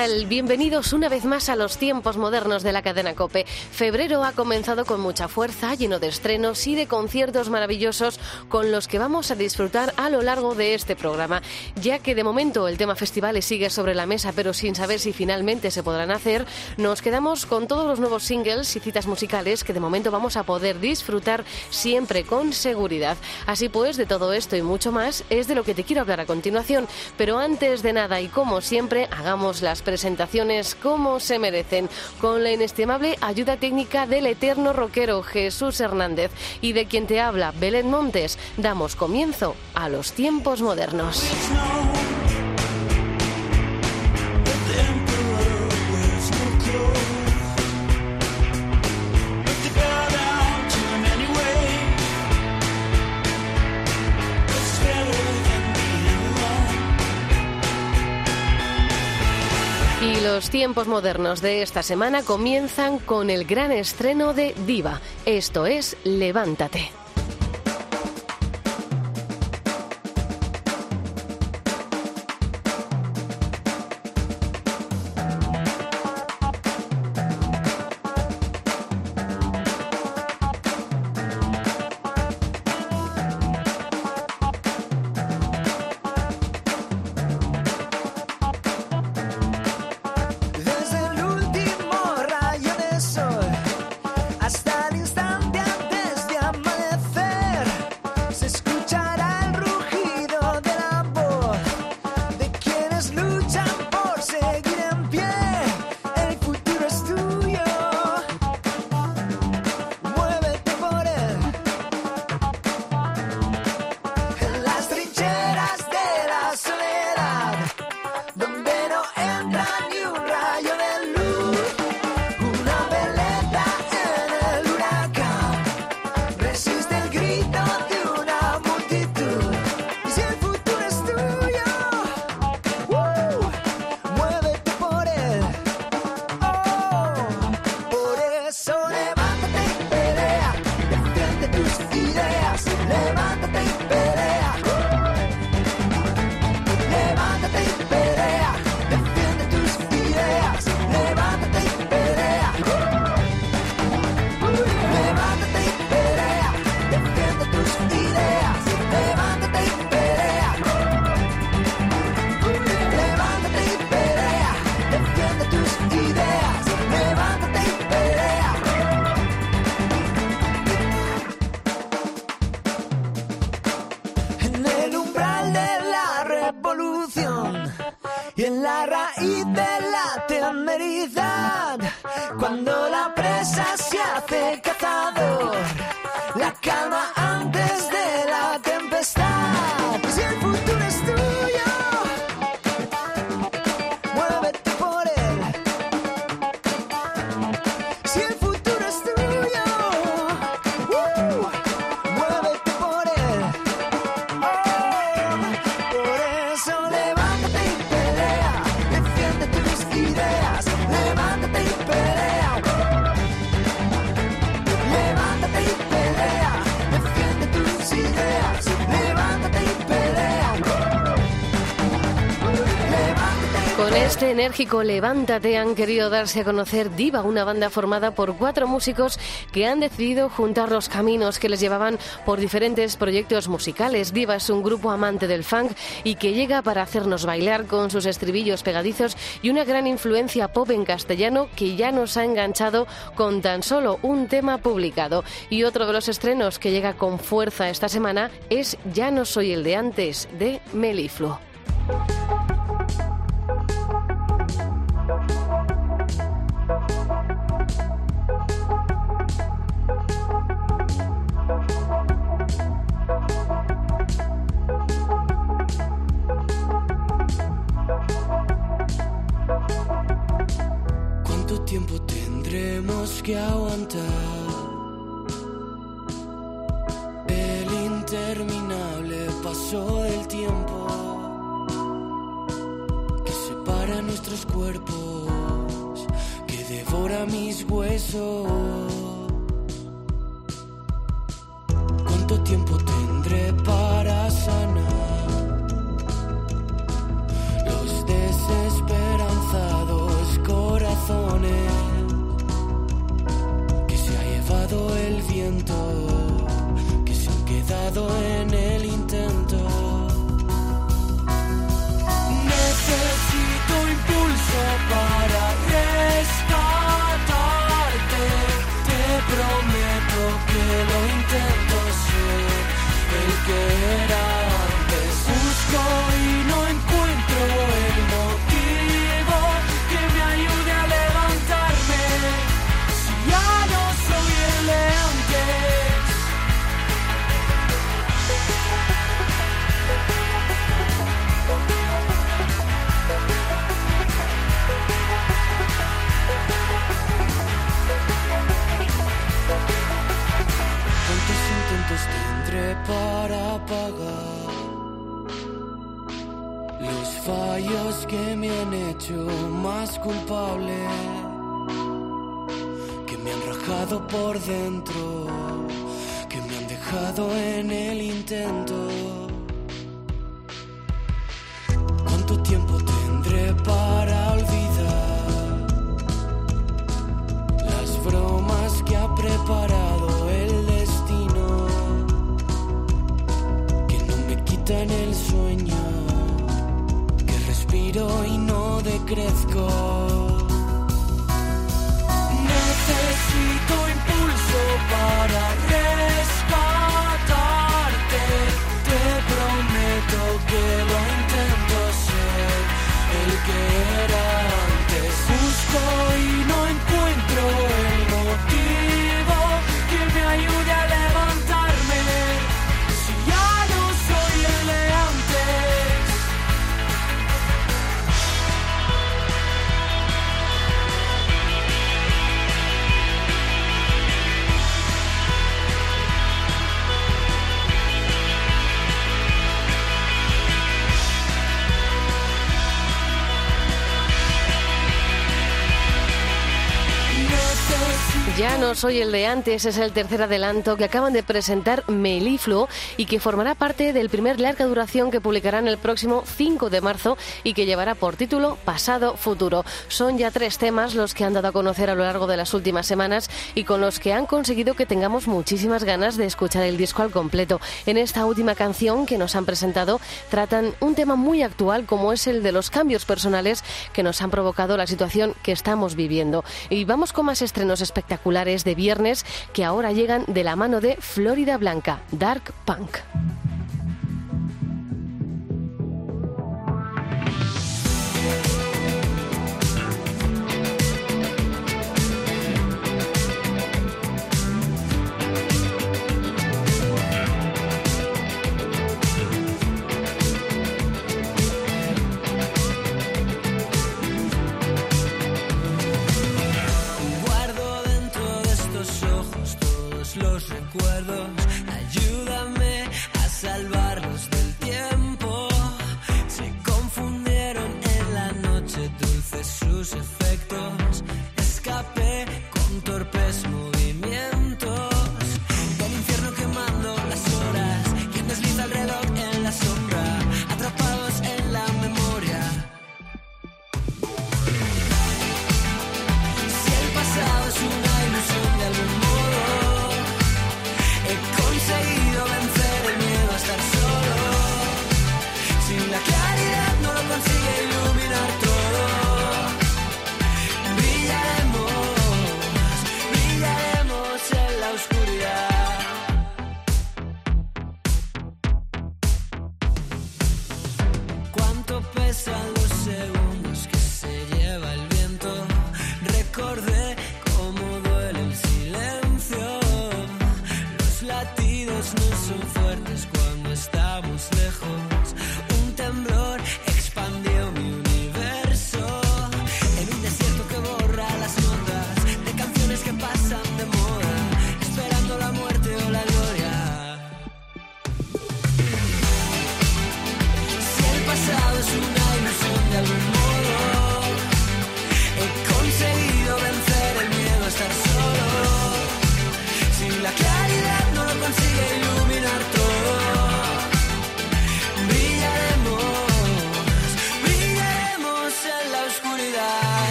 Tal? Bienvenidos una vez más a los tiempos modernos de la cadena Cope. Febrero ha comenzado con mucha fuerza, lleno de estrenos y de conciertos maravillosos con los que vamos a disfrutar a lo largo de este programa. Ya que de momento el tema festivales sigue sobre la mesa, pero sin saber si finalmente se podrán hacer, nos quedamos con todos los nuevos singles y citas musicales que de momento vamos a poder disfrutar siempre con seguridad. Así pues, de todo esto y mucho más es de lo que te quiero hablar a continuación. Pero antes de nada y como siempre, hagamos la las presentaciones como se merecen, con la inestimable ayuda técnica del eterno rockero Jesús Hernández y de quien te habla Belén Montes, damos comienzo a los tiempos modernos. Tiempos modernos de esta semana comienzan con el gran estreno de Diva. Esto es Levántate. Este enérgico Levántate han querido darse a conocer Diva, una banda formada por cuatro músicos que han decidido juntar los caminos que les llevaban por diferentes proyectos musicales. Diva es un grupo amante del funk y que llega para hacernos bailar con sus estribillos pegadizos y una gran influencia pop en castellano que ya nos ha enganchado con tan solo un tema publicado. Y otro de los estrenos que llega con fuerza esta semana es Ya no soy el de antes de Melifluo. ¿Cuánto tiempo tendremos que aguantar? El interminable paso del tiempo que separa nuestros cuerpos, que devora mis huesos. ¿Cuánto tiempo tendré para en el intento. Necesito impulso para rescatarte. Te prometo que lo intento ser el que era no soy el de antes, es el tercer adelanto que acaban de presentar Melifluo y que formará parte del primer larga duración que publicarán el próximo 5 de marzo y que llevará por título Pasado Futuro. Son ya tres temas los que han dado a conocer a lo largo de las últimas semanas y con los que han conseguido que tengamos muchísimas ganas de escuchar el disco al completo. En esta última canción que nos han presentado tratan un tema muy actual como es el de los cambios personales que nos han provocado la situación que estamos viviendo. Y vamos con más estrenos espectaculares de viernes que ahora llegan de la mano de Florida Blanca, Dark Punk.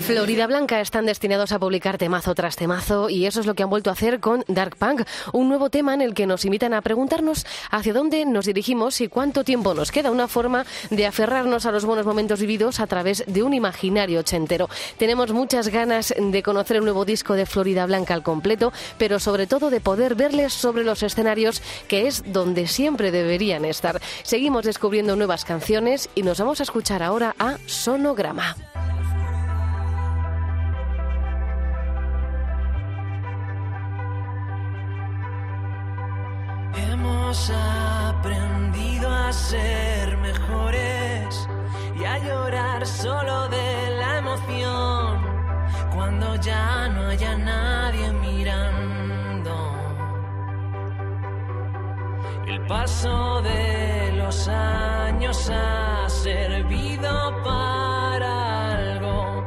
Florida Blanca están destinados a publicar temazo tras temazo y eso es lo que han vuelto a hacer con Dark Punk, un nuevo tema en el que nos invitan a preguntarnos hacia dónde nos dirigimos y cuánto tiempo nos queda, una forma de aferrarnos a los buenos momentos vividos a través de un imaginario ochentero. Tenemos muchas ganas de conocer el nuevo disco de Florida Blanca al completo, pero sobre todo de poder verles sobre los escenarios, que es donde siempre deberían estar. Seguimos descubriendo nuevas canciones y nos vamos a escuchar ahora a Sonograma. Hemos aprendido a ser mejores y a llorar solo de la emoción cuando ya no haya nadie mirando. El paso de los años ha servido para algo.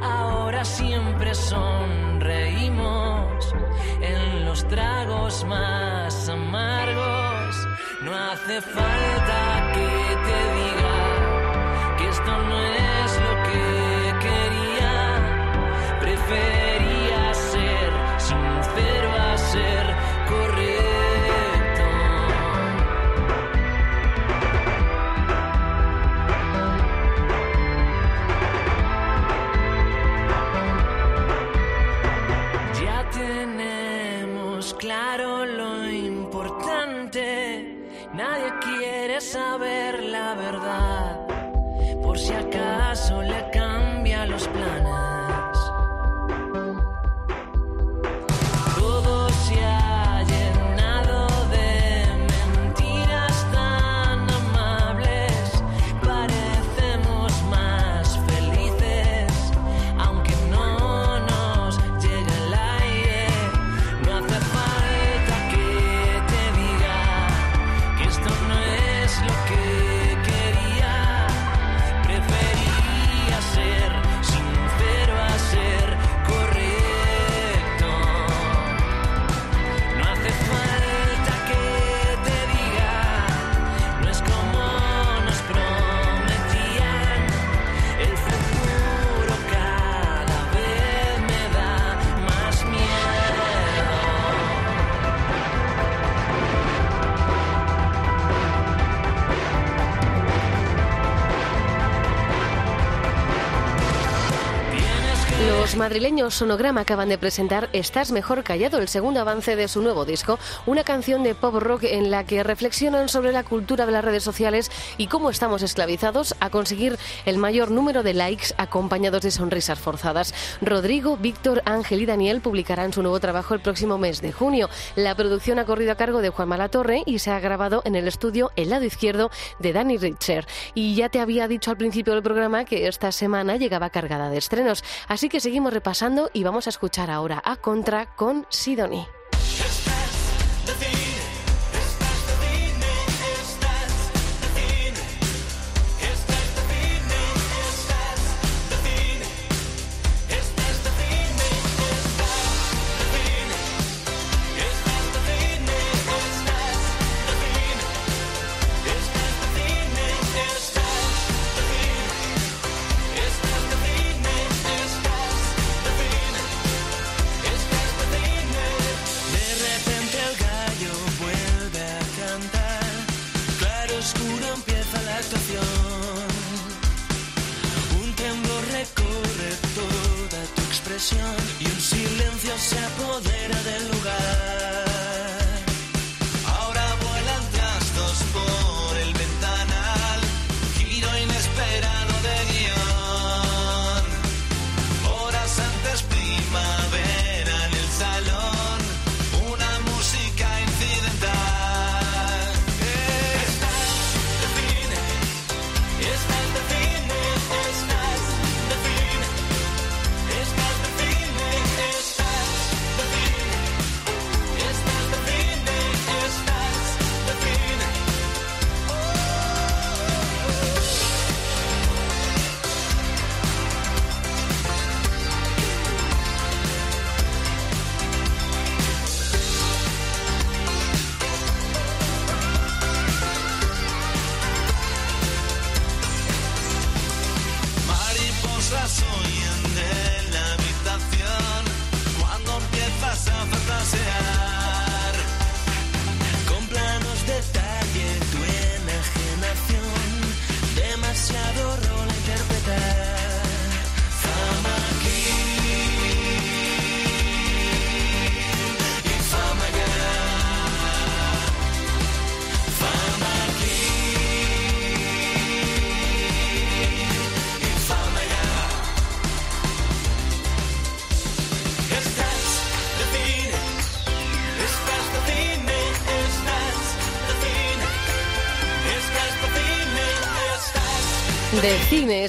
Ahora siempre sonreímos en los tragos más hace falta que te diga que esto no es madrileños Sonograma acaban de presentar Estás mejor callado, el segundo avance de su nuevo disco, una canción de pop rock en la que reflexionan sobre la cultura de las redes sociales y cómo estamos esclavizados a conseguir el mayor número de likes acompañados de sonrisas forzadas. Rodrigo, Víctor, Ángel y Daniel publicarán su nuevo trabajo el próximo mes de junio. La producción ha corrido a cargo de Juan Malatorre y se ha grabado en el estudio El lado izquierdo de Danny Richer. Y ya te había dicho al principio del programa que esta semana llegaba cargada de estrenos. Así que seguimos repasando y vamos a escuchar ahora a Contra con Sidonie. presión.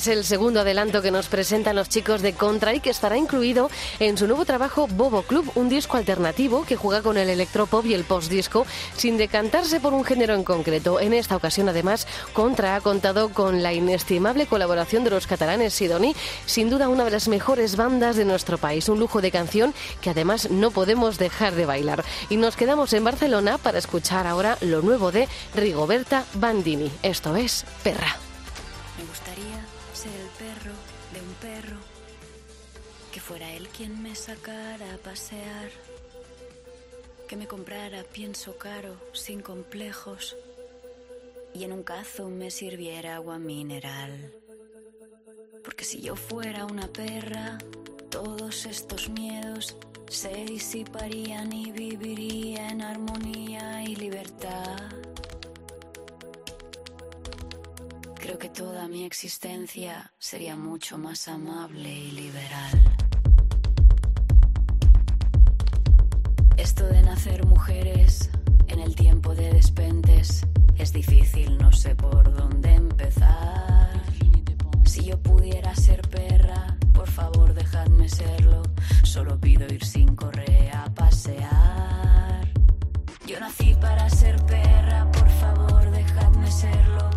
Es el segundo adelanto que nos presentan los chicos de Contra y que estará incluido en su nuevo trabajo Bobo Club, un disco alternativo que juega con el electropop y el postdisco sin decantarse por un género en concreto. En esta ocasión, además, Contra ha contado con la inestimable colaboración de los catalanes Sidoni, sin duda una de las mejores bandas de nuestro país. Un lujo de canción que además no podemos dejar de bailar. Y nos quedamos en Barcelona para escuchar ahora lo nuevo de Rigoberta Bandini. Esto es Perra. Me gustaría fuera él quien me sacara a pasear, que me comprara pienso caro, sin complejos, y en un cazo me sirviera agua mineral. Porque si yo fuera una perra, todos estos miedos se disiparían y viviría en armonía y libertad. Creo que toda mi existencia sería mucho más amable y liberal. Esto de nacer mujeres en el tiempo de despentes es difícil, no sé por dónde empezar. Si yo pudiera ser perra, por favor dejadme serlo. Solo pido ir sin correa a pasear. Yo nací para ser perra, por favor dejadme serlo.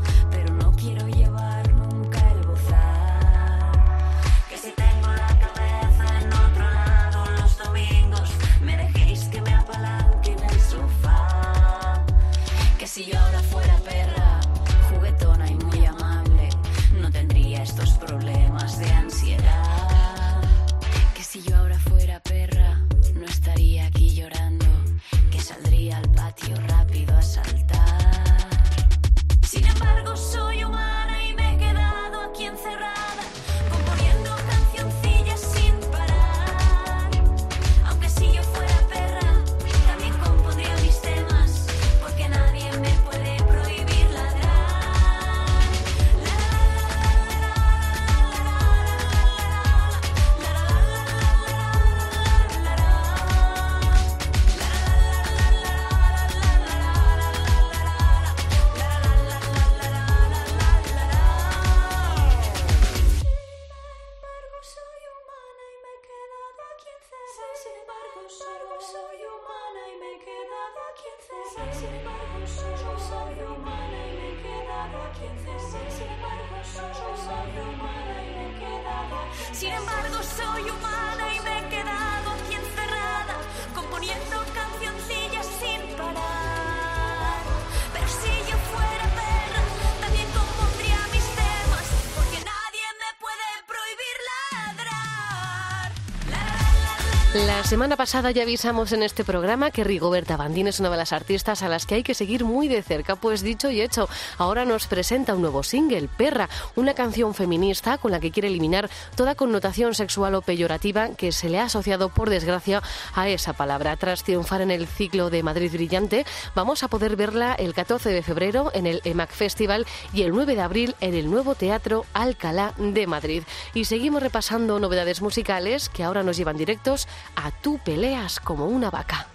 Semana pasada ya avisamos en este programa que Rigoberta Bandini es una de las artistas a las que hay que seguir muy de cerca, pues dicho y hecho, ahora nos presenta un nuevo single, Perra, una canción feminista con la que quiere eliminar toda connotación sexual o peyorativa que se le ha asociado, por desgracia, a esa palabra. Tras triunfar en el ciclo de Madrid Brillante, vamos a poder verla el 14 de febrero en el EMAC Festival y el 9 de abril en el nuevo Teatro Alcalá de Madrid. Y seguimos repasando novedades musicales que ahora nos llevan directos a Tú peleas como una vaca.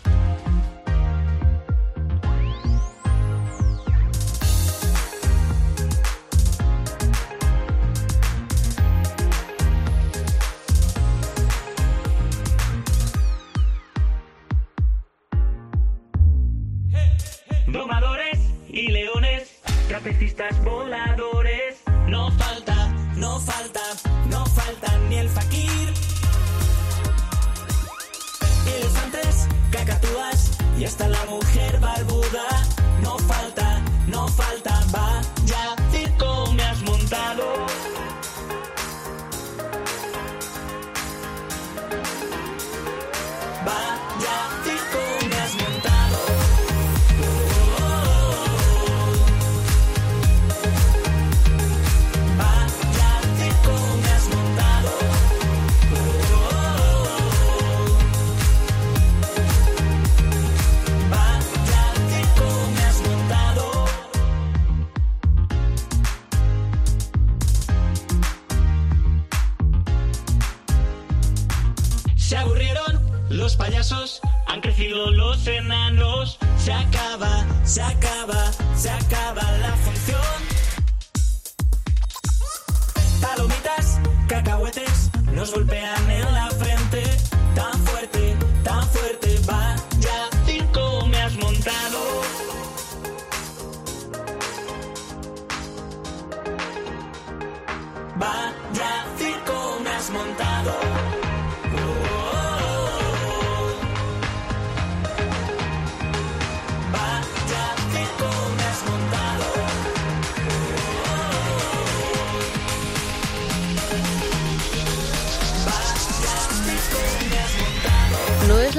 Domadores y leones, trapecistas voladores. Y hasta la mujer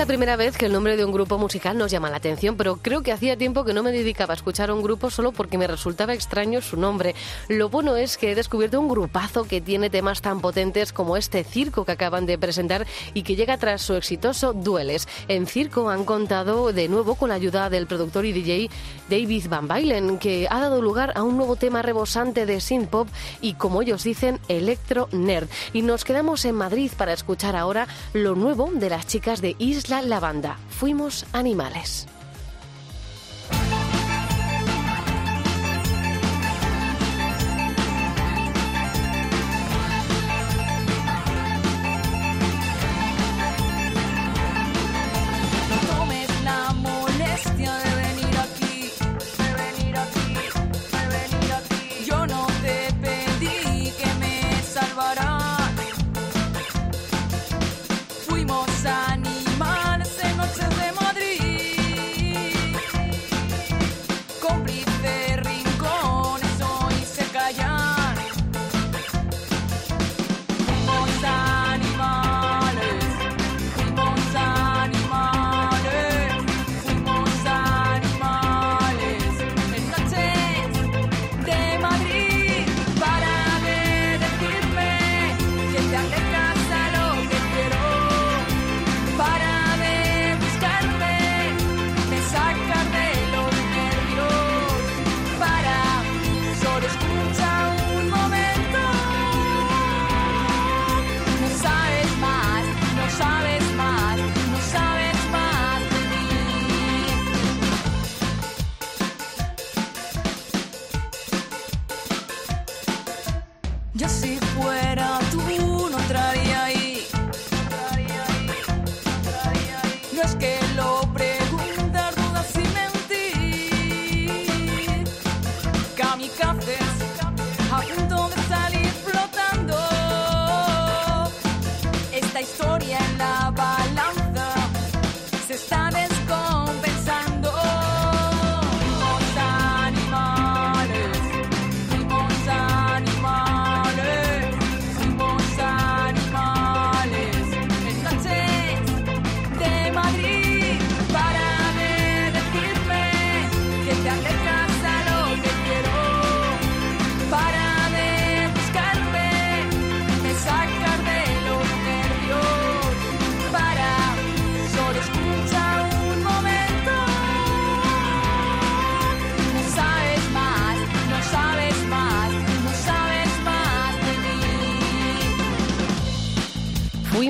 la primera vez que el nombre de un grupo musical nos llama la atención, pero creo que hacía tiempo que no me dedicaba a escuchar a un grupo solo porque me resultaba extraño su nombre. Lo bueno es que he descubierto un grupazo que tiene temas tan potentes como este circo que acaban de presentar y que llega tras su exitoso Dueles. En circo han contado de nuevo con la ayuda del productor y DJ David Van Bailen, que ha dado lugar a un nuevo tema rebosante de synth pop y, como ellos dicen, electro nerd. Y nos quedamos en Madrid para escuchar ahora lo nuevo de las chicas de Isla Lavanda. Fuimos animales.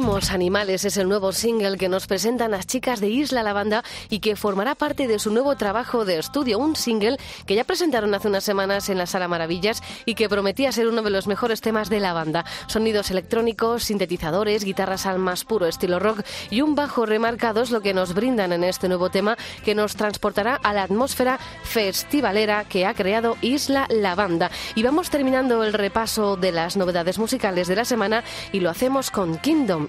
Animales es el nuevo single que nos presentan las chicas de Isla Lavanda y que formará parte de su nuevo trabajo de estudio, un single que ya presentaron hace unas semanas en la Sala Maravillas y que prometía ser uno de los mejores temas de la banda. Sonidos electrónicos, sintetizadores, guitarras al más puro estilo rock y un bajo remarcado es lo que nos brindan en este nuevo tema que nos transportará a la atmósfera festivalera que ha creado Isla Lavanda. Y vamos terminando el repaso de las novedades musicales de la semana y lo hacemos con Kingdom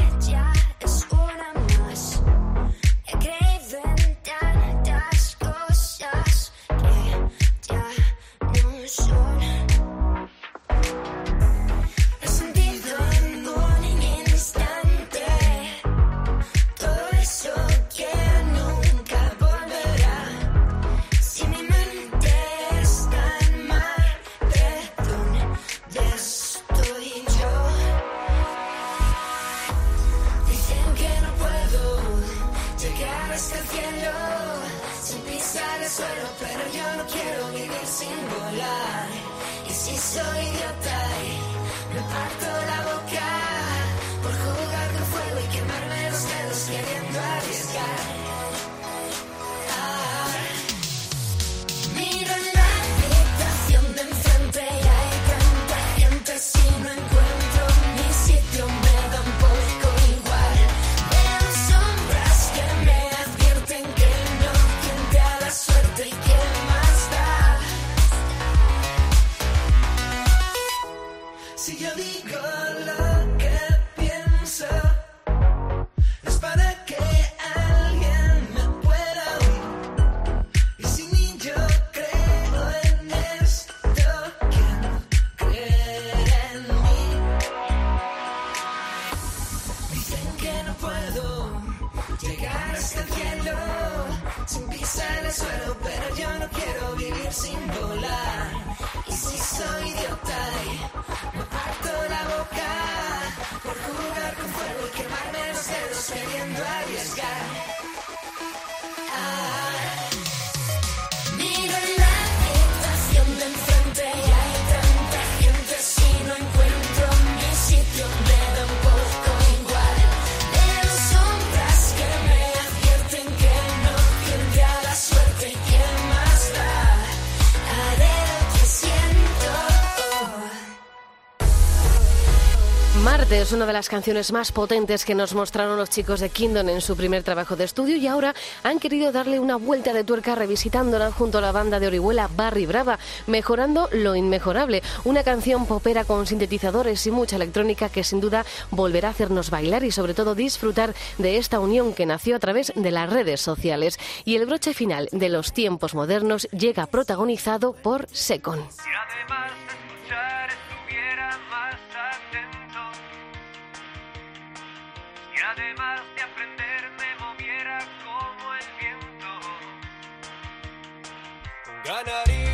es una de las canciones más potentes que nos mostraron los chicos de Kingdom en su primer trabajo de estudio y ahora han querido darle una vuelta de tuerca revisitándola junto a la banda de Orihuela Barry Brava, mejorando lo inmejorable. Una canción popera con sintetizadores y mucha electrónica que sin duda volverá a hacernos bailar y sobre todo disfrutar de esta unión que nació a través de las redes sociales. Y el broche final de los tiempos modernos llega protagonizado por Secon.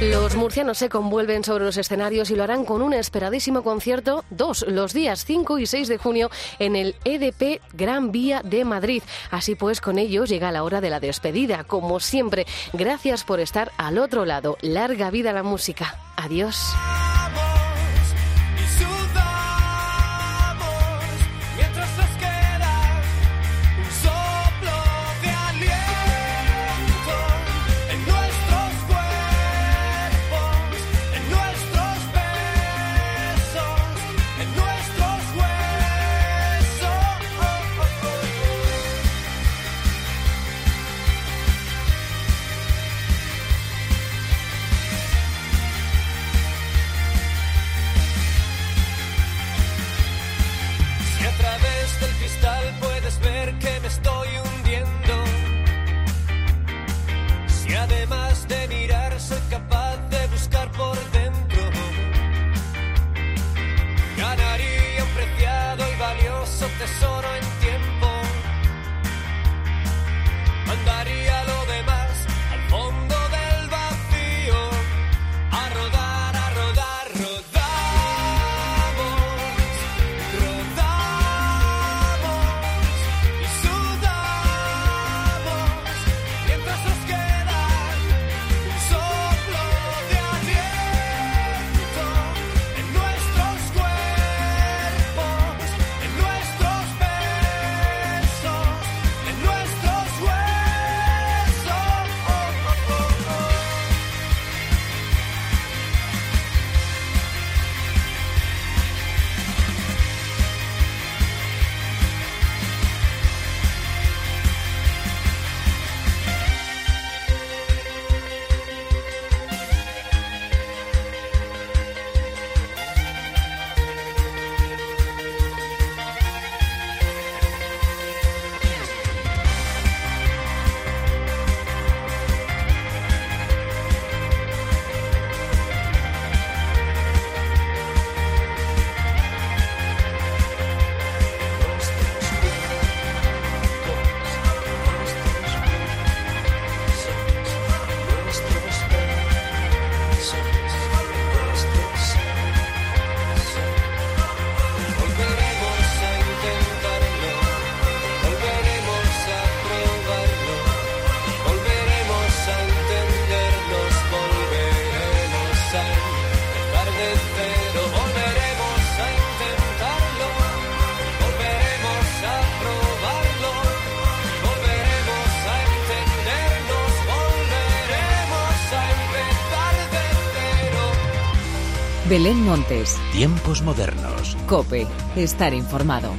Los murcianos se convuelven sobre los escenarios y lo harán con un esperadísimo concierto, dos, los días 5 y 6 de junio en el EDP Gran Vía de Madrid. Así pues, con ellos llega la hora de la despedida. Como siempre, gracias por estar al otro lado. Larga vida la música. Adiós. Buddy. Belén Montes, Tiempos modernos. Cope, estar informado.